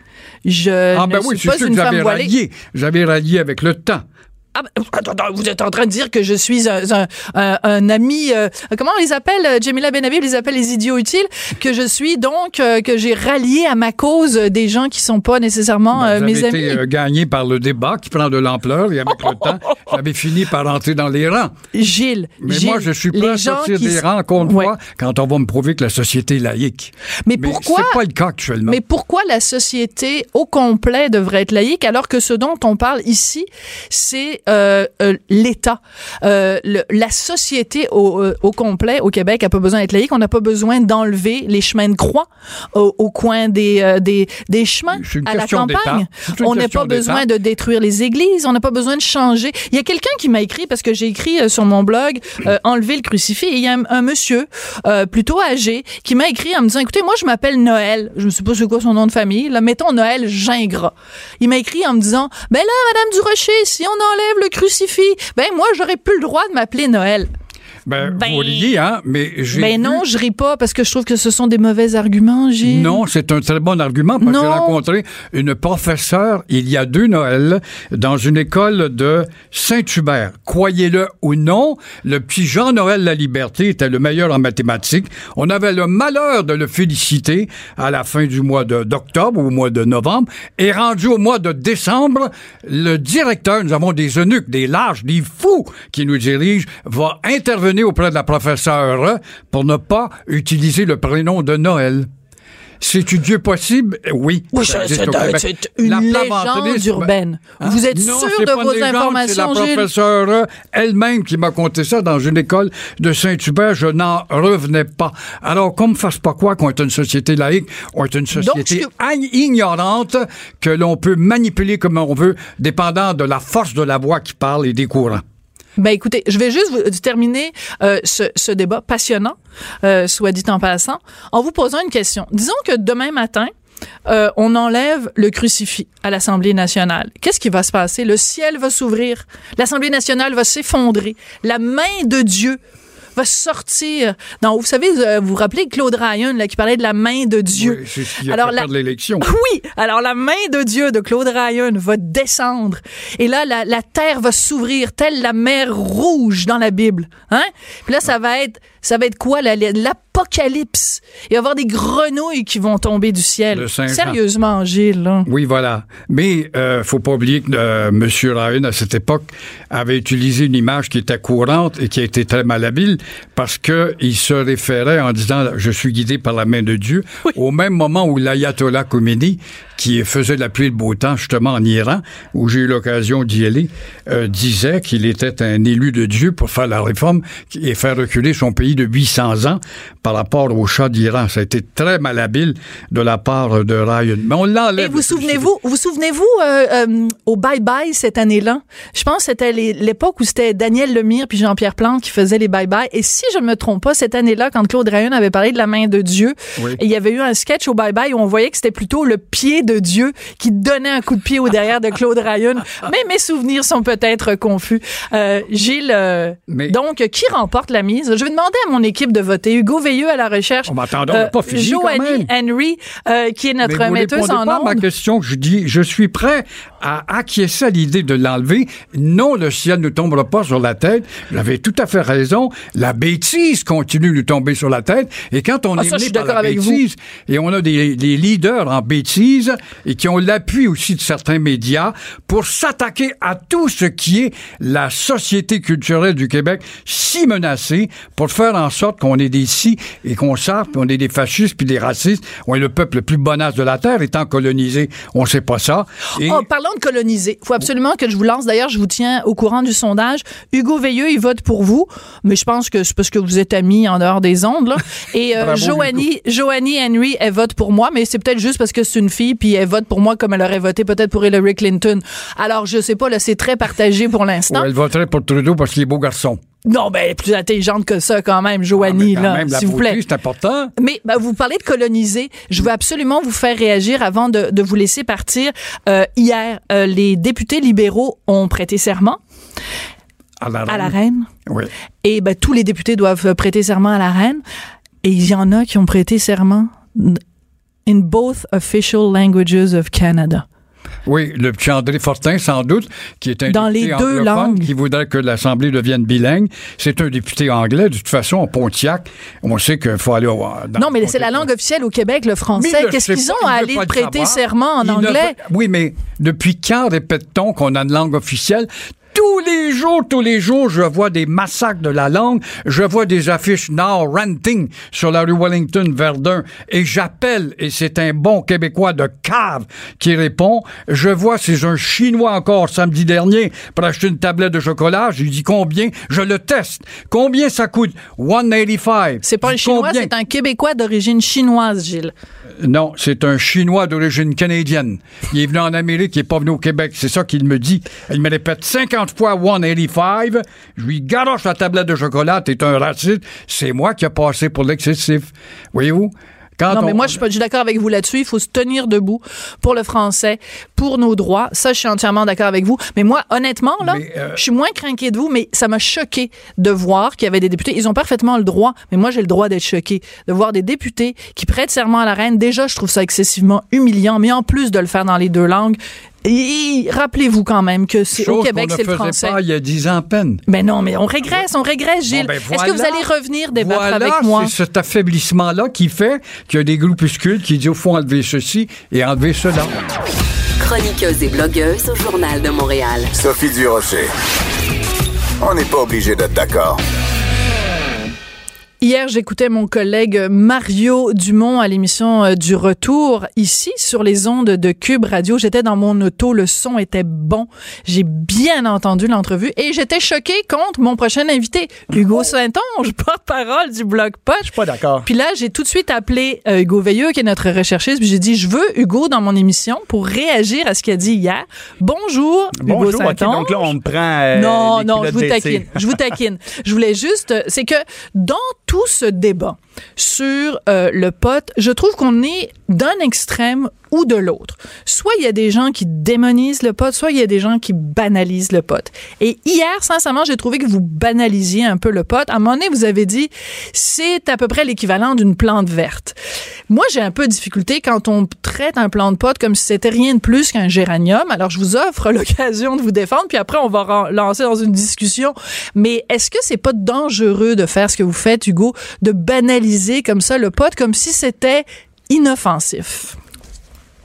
Je ah ne ben oui, suis pas une femme. J'avais rallié avec le temps. Ah, ben, attends, attends, vous êtes en train de dire que je suis un, un, un- un ami, euh, comment on les appelle, euh, Jamila Benhabib les appelle les idiots utiles, que je suis donc, euh, que j'ai rallié à ma cause des gens qui sont pas nécessairement euh, Vous mes amis. été gagné par le débat qui prend de l'ampleur et avec le temps, j'avais fini par entrer dans les rangs. Gilles, Mais Gilles, moi, je suis prêt à sortir qui des rangs une Ouais. fois quand on va me prouver que la société est laïque. Mais Mais pourquoi c'est pas le cas actuellement. Mais pourquoi la société au complet devrait être laïque alors que ce dont on parle ici, c'est c'est euh, euh, l'État, euh, le- la société au, euh, au complet au Québec a pas besoin d'être laïque. On n'a pas besoin d'enlever les chemins de croix au, au coin des, euh, des des chemins à la campagne. On n'a pas besoin de détruire les églises. On n'a pas besoin de changer. Il y a quelqu'un qui m'a écrit parce que j'ai écrit euh, sur mon blog euh, enlever le crucifix. Et il y a un, un monsieur euh, plutôt âgé qui m'a écrit en me disant écoutez moi je m'appelle Noël. Je ne sais pas c'est quoi son nom de famille? Là mettons Noël Gingras. Il m'a écrit en me disant ben là Madame Durocher si on enlève le crucifix ben moi j'aurais plus le droit de m'appeler Noël. Ben, Ben- vous riez, hein, mais j'ai Ben vu- non je ris pas parce que je trouve que ce sont des mauvais arguments. Gilles. Non, c'est un très bon argument parce que j'ai Non. rencontré une professeure il y a deux Noëls dans une école de Saint-Hubert. Croyez-le ou non, le petit Jean-Noël La Liberté était le meilleur en mathématiques. On avait le malheur de le féliciter à la fin du mois d'octobre ou au mois de novembre. Et rendu au mois de décembre, le directeur, nous avons des eunuques, des lâches, des fous qui nous dirigent, va intervenir auprès de la professeure pour ne pas utiliser le prénom de Noël. C'est Dieu possible? Oui. Oui, c'est Québec. c'est une légende urbaine. ben, Vous êtes non, sûr de vos légende, informations, C'est la professeure elle-même qui m'a conté ça dans une école de Saint-Hubert. Je n'en revenais pas. Alors, qu'on me fasse pas quoi qu'on est une société laïque, on est une société ignorante que l'on peut manipuler comme on veut, dépendant de la force de la voix qui parle et des courants. Ben écoutez, je vais juste vous terminer euh, ce, ce débat passionnant, euh, soit dit en passant, en vous posant une question. Disons que demain matin, euh, on enlève le crucifix à l'Assemblée nationale. Qu'est-ce qui va se passer? Le ciel va s'ouvrir, l'Assemblée nationale va s'effondrer, la main de Dieu va sortir. Non, vous savez, euh, vous vous rappelez Claude Ryan là, qui parlait de la main de Dieu. Oui, c'est ce qui a Alors, fait la- l'élection. Oui, alors la main de Dieu de Claude Ryan va descendre et là la, la terre va s'ouvrir telle la mer rouge dans la Bible, hein? Puis là ça va être ça va être quoi la- la- l'apocalypse? Il va y avoir des grenouilles qui vont tomber du ciel. Saint-Jean. Sérieusement, Gilles là. Oui, voilà. Mais euh, faut pas oublier que euh, M. Ryan, à cette époque, avait utilisé une image qui était courante et qui a été très malhabile parce que il se référait en disant « Je suis guidé par la main de Dieu au même moment où l'ayatollah Khomeini, qui faisait la pluie le beau temps justement en Iran, où j'ai eu l'occasion d'y aller, euh, disait qu'il était un élu de Dieu pour faire la réforme et faire reculer son pays de 800 ans par rapport au Shah d'Iran. Ça a été très malhabile de la part de Ryan. Mais on l'enlève. Et vous souvenez-vous, vous souvenez-vous euh, euh, au Bye Bye cette année-là? Je pense que c'était l'époque où c'était Daniel Lemire puis Jean-Pierre Plante qui faisaient les Bye Bye. Et si je ne me trompe pas, cette année-là, quand Claude Ryan avait parlé de la main de Dieu, Oui. et il y avait eu un sketch au Bye Bye où on voyait que c'était plutôt le pied de Dieu qui donnait un coup de pied au derrière de Claude Ryan. Mais mes souvenirs sont peut-être confus. Euh, Gilles, euh, Mais- donc qui remporte la mise? Je vais demander à mon équipe de voter. Hugo Veilleux à la recherche. On n'a pas fini quand Joanie même. Henry, euh, qui est notre Mais vous metteuse en pas à ma ondes. question. Je dis, je suis prêt à acquiescer à l'idée de l'enlever. Non, le ciel ne tombera pas sur la tête. Vous avez tout à fait raison. La bêtise continue de tomber sur la tête. Et quand on Ah, est ça, par la avec vous. bêtise, et on a des, des leaders en bêtise et qui ont l'appui aussi de certains médias pour s'attaquer à tout ce qui est la société culturelle du Québec si menacée pour faire en sorte qu'on est des si et qu'on sorte, puis on est des fascistes puis des racistes. On est le peuple le plus bonasse de la terre étant colonisé. On sait pas ça. Et Oh, parlons de coloniser. Il faut absolument que je vous lance. D'ailleurs, je vous tiens au courant du sondage. Hugo Veilleux, il vote pour vous, mais je pense que c'est parce que vous êtes amis en dehors des ondes. Là. Et euh, Joanie, Joanie Henry, elle vote pour moi, mais c'est peut-être juste parce que c'est une fille, puis elle vote pour moi comme elle aurait voté peut-être pour Hillary Clinton. Alors, je sais pas, là, c'est très partagé pour l'instant. Ouais, elle voterait pour Trudeau parce qu'il est beau garçon. Non, ben, elle est plus intelligente que ça quand même, Joanie, Ah, mais quand là, s'il vous plaît. c'est important. Mais ben, vous parlez de coloniser. Je veux absolument vous faire réagir avant de, de vous laisser partir. Euh, hier, euh, les députés libéraux ont prêté serment À la, à la reine. Oui. Et ben, tous les députés doivent euh, prêter serment à la reine. Et il y en a qui ont prêté serment in both official languages of Canada. Oui, le petit André Fortin, sans doute, qui est un Dans député les deux langues. qui voudrait que l'Assemblée devienne bilingue. C'est un député anglais. De toute façon, en Pontiac, on sait qu'il faut aller au, dans Non, mais c'est la langue officielle au Québec, le français. Qu'est-ce qu'ils ont à aller prêter savoir. serment en Il anglais? Oui, mais depuis quand répète-t-on qu'on a une langue officielle? Tous les jours, tous les jours, je vois des massacres de la langue, je vois des affiches Now Ranting sur la rue Wellington Verdun et j'appelle, et c'est un bon Québécois de cave qui répond, je vois, c'est un Chinois encore samedi dernier pour acheter une tablette de chocolat, je lui dis combien, je le teste. Combien ça coûte? 185. C'est pas un Chinois, c'est un Québécois d'origine chinoise, Gilles. Non, c'est un Chinois d'origine canadienne. Il est venu en Amérique, il est pas venu au Québec. C'est ça qu'il me dit. Il me répète 50 fois 185. Je lui garoche la tablette de chocolat. T'es un raciste. C'est moi qui a passé pour l'excessif. Voyez-vous? Quand Non, mais moi, je suis suis d'accord avec vous là-dessus. Il faut se tenir debout pour le français, pour nos droits. Ça, je suis entièrement d'accord avec vous. Mais moi, honnêtement, là, euh, je suis moins craqué de vous, mais ça m'a choqué de voir qu'il y avait des députés. Ils ont parfaitement le droit, mais moi, j'ai le droit d'être choqué. De voir des députés qui prêtent serment à la reine. Déjà, je trouve ça excessivement humiliant, mais en plus de le faire dans les deux langues, rappelez-vous quand même que c'est au Québec, c'est le français. pas il y a 10 ans à peine. Mais non, mais on régresse, on régresse, Gilles. Bon, ben Est-ce que vous allez revenir débattre Voilà, avec moi? c'est cet affaiblissement-là qui fait qu'il y a des groupuscules qui disent, au fond, enlever ceci et enlever cela. Chroniqueuse et blogueuse au Journal de Montréal. Sophie Durocher. On n'est pas obligé d'être d'accord. Hier, j'écoutais mon collègue Mario Dumont à l'émission euh, du Retour ici sur les ondes de Cube Radio. J'étais dans mon auto, le son était bon. J'ai bien entendu l'entrevue et j'étais choquée contre mon prochain invité, Hugo Saint-Onge, porte-parole du Bloc Poche. Pas d'accord. Puis là, j'ai tout de suite appelé euh, Hugo Veilleux, qui est notre recherchiste, puis j'ai dit, je veux Hugo dans mon émission pour réagir à ce qu'il a dit hier. Bonjour, Hugo Bonjour, ok, Saint-Onge. donc là, on me prend. euh, Non, non, je vous taquine. Je vous taquine. Je voulais juste, euh, c'est que dans tout ce débat sur euh, le pote, je trouve qu'on est d'un extrême ou de l'autre. Soit il y a des gens qui démonisent le pote, soit il y a des gens qui banalisent le pote. Et hier, sincèrement, j'ai trouvé que vous banalisiez un peu le pote. À un moment donné, vous avez dit, c'est à peu près l'équivalent d'une plante verte. Moi, j'ai un peu de difficulté quand on traite un plant de pote comme si c'était rien de plus qu'un géranium. Alors, je vous offre l'occasion de vous défendre, puis après, on va lancer dans une discussion. Mais est-ce que c'est pas dangereux de faire ce que vous faites, Hugo, de banaliser comme ça le pote, comme si c'était inoffensif?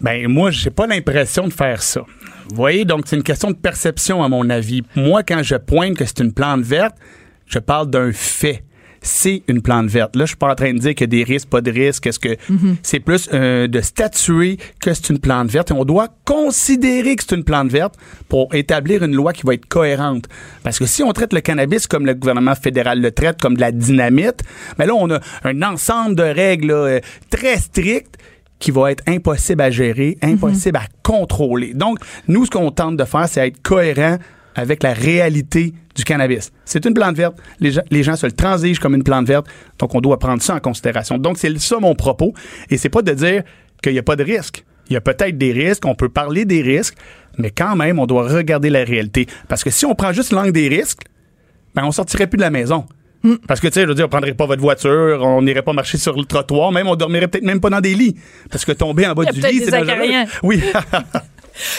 Ben, moi, j'ai pas l'impression de faire ça. Vous voyez, donc c'est une question de perception, à mon avis. Moi, quand je pointe que c'est une plante verte, je parle d'un fait. C'est une plante verte. Là, je suis pas en train de dire qu'il y a des risques, pas de risques. Est-ce que c'est plus euh, de statuer que c'est une plante verte et on doit considérer que c'est une plante verte pour établir une loi qui va être cohérente. Parce que si on traite le cannabis comme le gouvernement fédéral le traite, comme de la dynamite, mais là, on a un ensemble de règles là, euh, très strictes qui va être impossible à gérer, impossible à contrôler. Donc, nous, ce qu'on tente de faire, c'est être cohérent avec la réalité du cannabis. C'est une plante verte. Les gens, les gens se le transigent comme une plante verte. Donc, on doit prendre ça en considération. Donc, c'est ça mon propos. Et c'est pas de dire qu'il n'y a pas de risque. Il y a peut-être des risques, on peut parler des risques, mais quand même, on doit regarder la réalité. Parce que si on prend juste l'angle des risques, ben, on sortirait plus de la maison. Parce que, tu sais, je veux dire, on prendrait pas votre voiture, on n'irait pas marcher sur le trottoir, même on dormirait peut-être même pas dans des lits. Parce que tomber en bas du lit, c'est dangereux. Oui.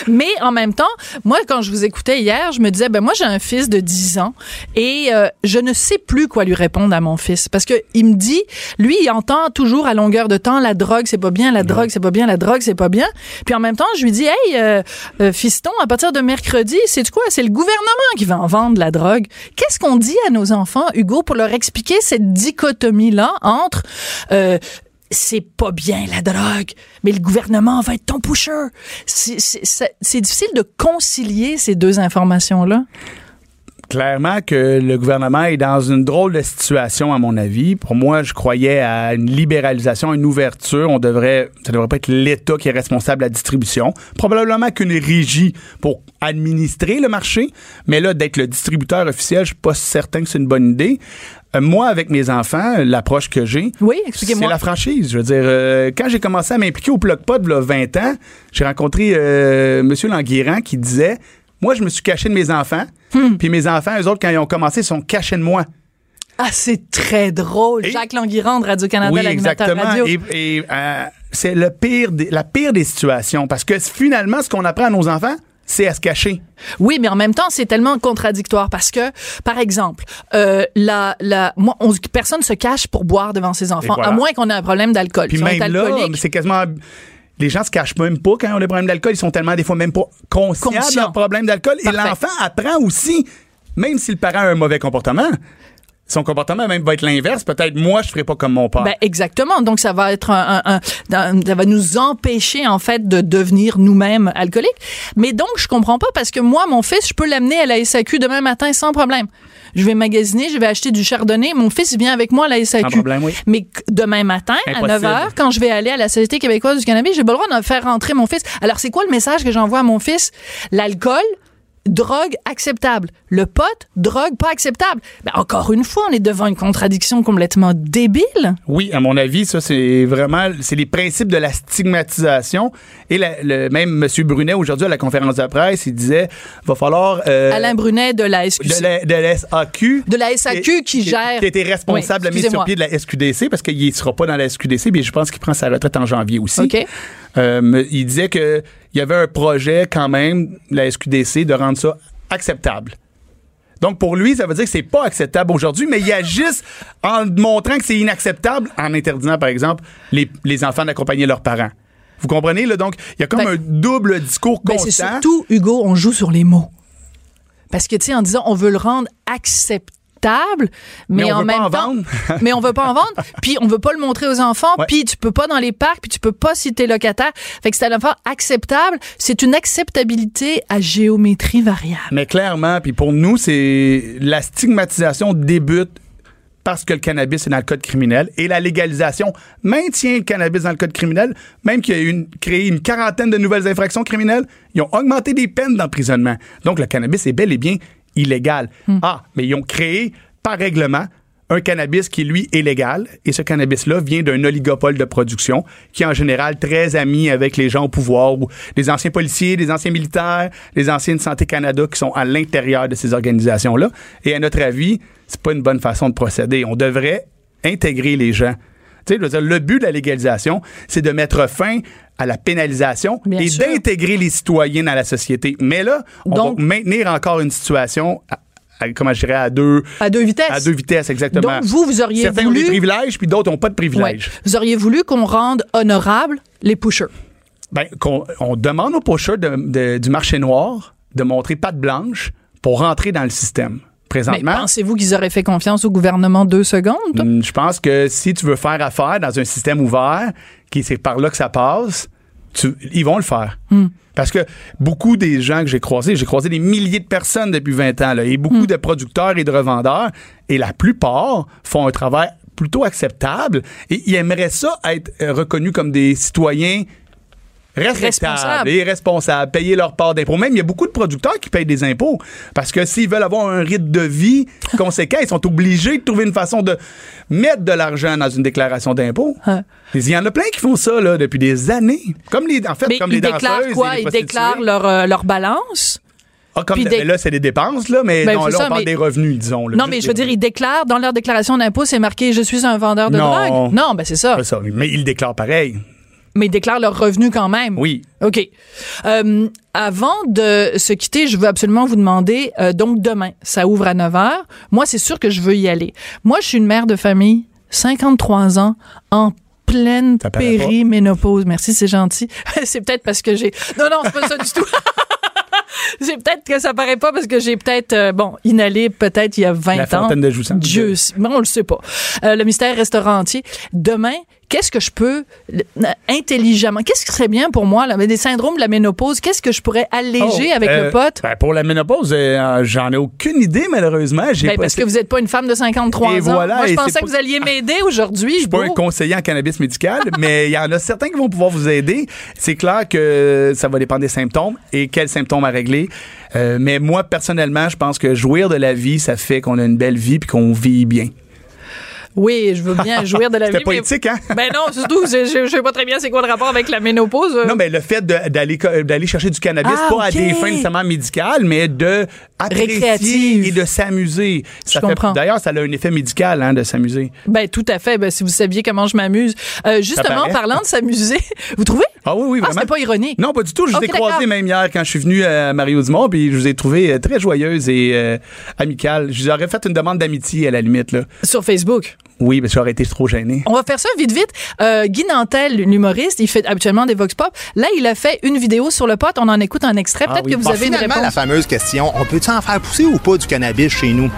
Mais en même temps, moi, quand je vous écoutais hier, je me disais, ben moi, j'ai un fils de 10 ans et euh, je ne sais plus quoi lui répondre à mon fils parce que il me dit, lui, il entend toujours à longueur de temps la drogue, c'est pas bien, la drogue, c'est pas bien, la drogue, c'est pas bien. Puis en même temps, je lui dis, hey, euh, euh, fiston, à partir de mercredi, c'est quoi? C'est le gouvernement qui va en vendre la drogue. Qu'est-ce qu'on dit à nos enfants, Hugo, pour leur expliquer cette dichotomie là entre euh, c'est pas bien la drogue, mais le gouvernement va être ton pusher. C'est- difficile de concilier ces deux informations-là. Clairement que le gouvernement est dans une drôle de situation, à mon avis. Pour moi, je croyais à une libéralisation, une ouverture. On devrait, ça devrait pas être l'État qui est responsable de la distribution. Probablement qu'une régie pour administrer le marché. Mais là, d'être le distributeur officiel, je suis pas certain que c'est une bonne idée. Euh, moi, avec mes enfants, l'approche que j'ai, Oui, c'est la franchise. Je veux dire, euh, quand j'ai commencé à m'impliquer au Plug Pod, a 20 ans, j'ai rencontré euh, M. Languirand qui disait Moi, je me suis caché de mes enfants, Hmm. puis mes enfants, eux autres, quand ils ont commencé, ils sont cachés de moi. Ah, c'est très drôle. Et- Jacques Languirand de Radio-Canada, oui, exactement. radio. Et, et, euh, c'est le pire des- la pire des situations parce que finalement, ce qu'on apprend à nos enfants, c'est à se cacher. Oui, mais en même temps, c'est tellement contradictoire parce que, par exemple, euh, la, la, moi, on, personne se cache pour boire devant ses enfants, voilà. à moins qu'on ait un problème d'alcool. Puis Si même là, c'est quasiment. Les gens se cachent même pas quand ils ont des problèmes d'alcool. Ils sont tellement, des fois, même pas conscients, Conscients. de leurs problèmes d'alcool. Et l'enfant apprend aussi même si le parent a un mauvais comportement, son comportement même va être l'inverse. Peut-être moi, je ferai pas comme mon père. Ben, exactement. Donc, ça va être un, un- un- ça va nous empêcher, en fait, de devenir nous-mêmes alcooliques. Mais donc, je comprends pas parce que moi, mon fils, je peux l'amener à la SAQ demain matin sans problème. Je vais magasiner, je vais acheter du chardonnay. Mon fils il vient avec moi à la SAQ. Sans problème, oui. Mais demain matin, Impossible. à 9 h, quand je vais aller à la Société québécoise du cannabis, j'ai pas le droit de faire rentrer mon fils. Alors, c'est quoi le message que j'envoie à mon fils? L'alcool, drogue acceptable. Le pote, drogue pas acceptable. Ben, encore une fois, on est devant une contradiction complètement débile. Oui, à mon avis, ça, c'est vraiment, c'est les principes de la stigmatisation. Et la- le, même M. Brunet, aujourd'hui, à la conférence de presse, il disait, va falloir... euh, Alain Brunet de la SQC. de la, de la SAQ. De la SAQ qui gère- Qui était responsable Oui, de la mise sur pied de la SQDC parce qu'il ne sera pas dans la SQDC, mais je pense qu'il prend sa retraite en janvier aussi. OK. Euh, il disait qu'il y avait un projet quand même, la SQDC, de rendre ça acceptable. Donc, pour lui, ça veut dire que c'est pas acceptable aujourd'hui, mais il agisse en montrant que c'est inacceptable en interdisant, par exemple, les, les enfants d'accompagner leurs parents. Vous comprenez, là? Donc, il y a comme Ben- un double discours Ben, c'est constant. surtout, Hugo, on joue sur les mots. Parce que, tu sais, en disant on veut le rendre acceptable, mais, Mais on en veut pas même en temps, vendre. mais on veut pas en vendre, puis on veut pas le montrer aux enfants, Ouais. puis tu peux pas dans les parcs, puis tu peux pas si t'es locataire. Fait que c'est à la fois acceptable, c'est une acceptabilité à géométrie variable. Mais clairement, puis pour nous, c'est la stigmatisation débute parce que le cannabis est dans le code criminel et la légalisation maintient le cannabis dans le code criminel, même qu'il y a une, créé une quarantaine de nouvelles infractions criminelles, ils ont augmenté des peines d'emprisonnement. Donc le cannabis est bel et bien illégal. Ah, mais ils ont créé par règlement un cannabis qui, lui, est légal. Et ce cannabis-là vient d'un oligopole de production qui est en général très ami avec les gens au pouvoir ou les anciens policiers, les anciens militaires, les anciens de Santé Canada qui sont à l'intérieur de ces organisations-là. Et à notre avis, c'est pas une bonne façon de procéder. On devrait intégrer les gens. Tu sais, le but de la légalisation, c'est de mettre fin à la pénalisation Bien et d'intégrer les citoyens dans la société. Mais là, on Donc- va maintenir encore une situation, à- à- comment je dirais, à deux, À deux vitesses. à deux vitesses, exactement. Donc, vous, vous auriez Certains voulu- ont des privilèges, puis d'autres n'ont pas de Ouais. privilèges. Vous auriez voulu qu'on rende honorable les pushers. Ben, qu'on- on demande aux pushers de- de- du marché noir de montrer patte blanche pour rentrer dans le système. Mais Présentement, pensez-vous qu'ils auraient fait confiance au gouvernement deux secondes? hum, je pense que si tu veux faire affaire dans un système ouvert, qui c'est par là que ça passe, tu- ils vont le faire. Hmm. Parce que beaucoup des gens que j'ai croisés, j'ai croisé des milliers de personnes depuis 20 ans, là, et beaucoup Hmm. de producteurs et de revendeurs, et la plupart font un travail plutôt acceptable, et ils aimeraient ça être reconnus comme des citoyens respectables Responsables. et responsables, payer leur part d'impôts. Même, il y a beaucoup de producteurs qui payent des impôts parce que s'ils veulent avoir un rythme de vie conséquent, ils sont obligés de trouver une façon de mettre de l'argent dans une déclaration d'impôt. Ouais. Il y en a plein qui font ça là, depuis des années. Comme les, en fait, Mais comme ils les déclarent danseuses quoi? les Ils déclarent leur, euh, leur balance? Ah, comme des- mais là, c'est des dépenses, là, mais Ben, non, là, ça, on parle mais- des revenus, disons. là, Non, mais je veux dire, ils déclarent dans leur déclaration d'impôt, c'est marqué je suis un vendeur de Non. drogue. Non, ben c'est ça. Ça, mais ils déclarent pareil. Mais ils déclarent leurs revenus quand même. Oui. OK. Euh, avant de se quitter, je veux absolument vous demander, euh, donc demain, ça ouvre à 9 h. Moi, c'est sûr que je veux y aller. Moi, je suis une mère de famille, 53 ans, en pleine périménopause. Merci, c'est gentil. c'est peut-être parce que j'ai... Non, non, c'est pas ça du tout. c'est peut-être que ça paraît pas parce que j'ai peut-être, euh, bon, inhalé peut-être il y a 20 La ans. fontaine de. Dieu, mais on le sait pas. Euh, le mystère restera entier. Demain, qu'est-ce que je peux euh, intelligemment, qu'est-ce qui serait bien pour moi là, des syndromes de la ménopause, qu'est-ce que je pourrais alléger Oh, avec euh, le pote ben, pour la ménopause, euh, j'en ai aucune idée, malheureusement. Ben, pas- parce que vous n'êtes pas une femme de 53 Et ans. voilà, Moi, je pensais que vous alliez m'aider aujourd'hui. Je suis pas un conseiller en cannabis médical, mais il y en a certains qui vont pouvoir vous aider. C'est clair que ça va dépendre des symptômes et quels symptômes à régler. Euh, mais moi, personnellement, je pense que jouir de la vie, ça fait qu'on a une belle vie puis qu'on vit bien. Oui, je veux bien jouir de la vie. C'était mais- poétique, hein? Ben non, surtout, je, je, je sais pas très bien c'est quoi le rapport avec la ménopause. euh. Non, mais le fait d'aller chercher du cannabis, Ah, pas à ok. des fins nécessairement médicales, mais de apprécier et de s'amuser. Ça fait- comprends. D'ailleurs, ça a un effet médical, hein, de s'amuser. Ben tout à fait. Ben, si vous saviez comment je m'amuse. Euh, justement, parlant de s'amuser, vous trouvez Ah oui, oui, Ah, vraiment. c'était pas ironique. Non, pas du tout. Je vous ai croisé même hier quand je suis venu à Mario Dumont, puis je vous ai trouvé euh, très joyeuse et euh, amicale. Je vous aurais fait une demande d'amitié à la limite, là. Sur Facebook? Oui, que j'aurais été trop gêné. On va faire ça vite, vite. Euh, Guy Nantel, l'humoriste, il fait habituellement des vox pop. Là, il a fait une vidéo sur le pot. On en écoute un extrait. Ah Peut-être oui. que vous Bon, avez une finalement, la réponse. fameuse question, on peut-tu en faire pousser ou pas du cannabis chez nous?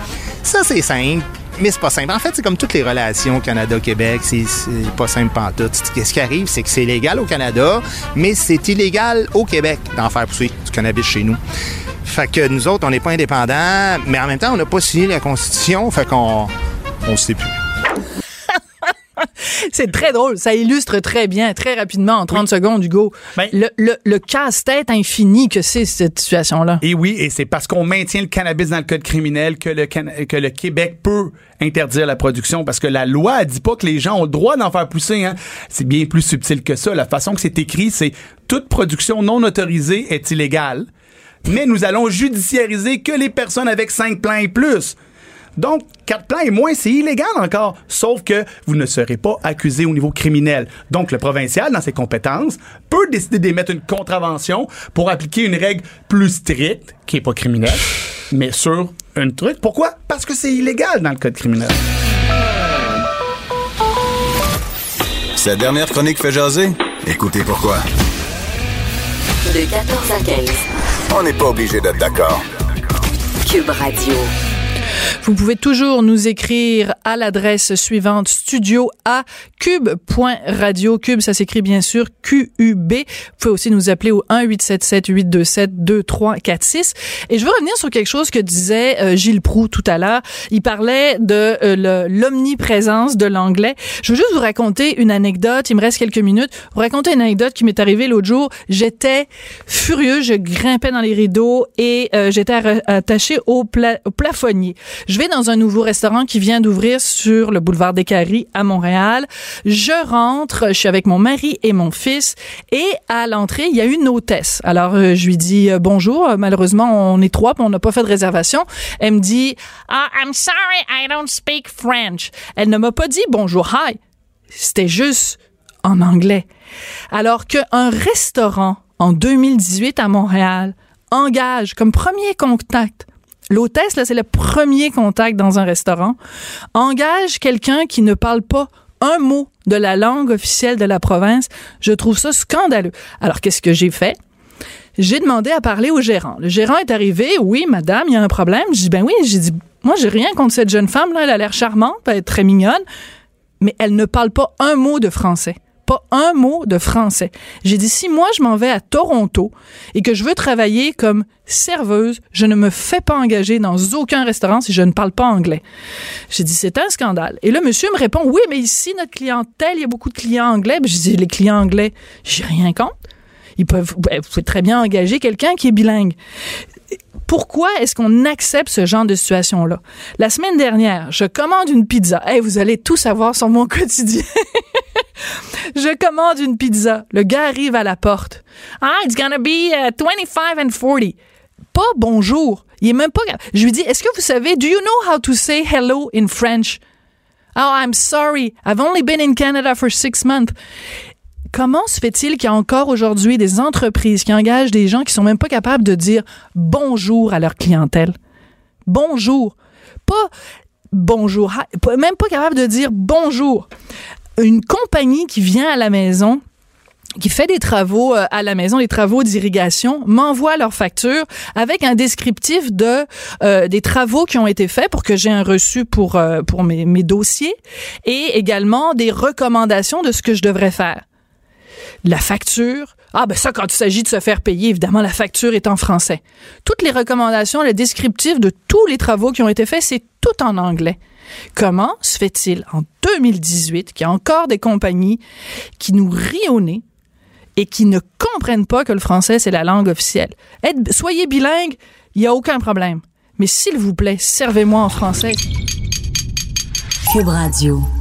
Ça, c'est simple, mais c'est pas simple. En fait, c'est comme toutes les relations Canada-Québec, c'est pas simple pantoute. Ce qui arrive, c'est que c'est légal au Canada, mais c'est illégal au Québec d'en faire pousser du cannabis chez nous. Fait que nous autres, on n'est pas indépendants, mais en même temps, on n'a pas signé la Constitution, fait qu'on on sait plus. C'est très drôle. Ça illustre très bien, très rapidement, en 30 secondes, Hugo, Ben- le, le, le casse-tête infini que c'est cette situation-là. Et oui, et c'est parce qu'on maintient le cannabis dans le code criminel que le, Can- que le Québec peut interdire la production parce que la loi elle dit pas que les gens ont le droit d'en faire pousser. Hein. C'est bien plus subtil que ça. La façon que c'est écrit, c'est toute production non autorisée est illégale, mais nous allons judiciariser que les personnes avec 5 plans et plus. Donc, 4 plans et moins, c'est illégal encore, sauf que vous ne serez pas accusé au niveau criminel. Donc, le provincial, dans ses compétences, peut décider d'émettre une contravention pour appliquer une règle plus stricte, qui est pas criminelle, mais sur un truc. Pourquoi? Parce que c'est illégal dans le code criminel. Cette dernière chronique fait jaser? Écoutez pourquoi. De 14 à 15. On n'est pas obligé d'être d'accord. Cube Radio. Vous pouvez toujours nous écrire à l'adresse suivante studio à cube.radio. Cube, ça s'écrit bien sûr Q-U-B. Vous pouvez aussi nous appeler au 1-877-827-2346. Et je veux revenir sur quelque chose que disait euh, Gilles Proux tout à l'heure. Il parlait de euh, l'omniprésence de l'anglais. Je veux juste vous raconter une anecdote. Il me reste quelques minutes. Vous raconter une anecdote qui m'est arrivée l'autre jour. J'étais furieux. Je grimpais dans les rideaux et euh, j'étais attachée au plafonnier. Je vais dans un nouveau restaurant qui vient d'ouvrir sur le boulevard des Caries à Montréal. Je rentre, je suis avec mon mari et mon fils et à l'entrée, il y a une hôtesse. Alors euh, je lui dis euh, bonjour, Euh, malheureusement on est trois, puis on n'a pas fait de réservation. Elle me dit ah, I'm sorry, I don't speak French. Elle ne m'a pas dit bonjour, hi. C'était juste en anglais. Alors qu'un restaurant en 2018 à Montréal engage comme premier contact L'hôtesse, là, c'est le premier contact dans un restaurant. Engage quelqu'un qui ne parle pas un mot de la langue officielle de la province. Je trouve ça scandaleux. Alors, qu'est-ce que j'ai fait? J'ai demandé à parler au gérant. Le gérant est arrivé. Oui, madame, il y a un problème. J'ai dit, ben oui. J'ai dit, moi, j'ai rien contre cette jeune femme, là. Elle a l'air charmante, elle est très mignonne. Mais elle ne parle pas un mot de français. Pas un mot de français. J'ai dit, si moi, je m'en vais à Toronto et que je veux travailler comme serveuse, je ne me fais pas engager dans aucun restaurant si je ne parle pas anglais. J'ai dit, c'est un scandale. Et là, monsieur me répond, oui, mais ici, notre clientèle, il y a beaucoup de clients anglais. Ben, j'ai dit, les clients anglais, j'ai rien contre. Ils peuvent, vous pouvez très bien engager quelqu'un qui est bilingue. Pourquoi est-ce qu'on accepte ce genre de situation-là? La semaine dernière, je commande une pizza. Hey, vous allez tout savoir sur mon quotidien. Je commande une pizza. Le gars arrive à la porte. Ah, it's gonna be uh, 25 and 40. Pas bonjour. Il est même pas. Je lui dis, est-ce que vous savez, do you know how to say hello in French? Oh, I'm sorry. I've only been in Canada for six months. Comment se fait-il qu'il y a encore aujourd'hui des entreprises qui engagent des gens qui sont même pas capables de dire bonjour à leur clientèle? Bonjour. Pas bonjour. Même pas capable de dire bonjour. Une compagnie qui vient à la maison qui fait des travaux euh, à la maison, des travaux d'irrigation, m'envoie leur facture avec un descriptif de euh, des travaux qui ont été faits pour que j'ai un reçu pour euh, pour mes, mes dossiers et également des recommandations de ce que je devrais faire. La facture, ah ben ça quand il s'agit de se faire payer, évidemment la facture est en français. Toutes les recommandations, le descriptif de tous les travaux qui ont été faits, c'est tout en anglais. Comment se fait-il en 2018 qu'il y a encore des compagnies qui nous rient au nez et qui ne comprennent pas que le français, c'est la langue officielle? Soyez bilingue, il n'y a aucun problème. Mais s'il vous plaît, servez-moi en français. Radio.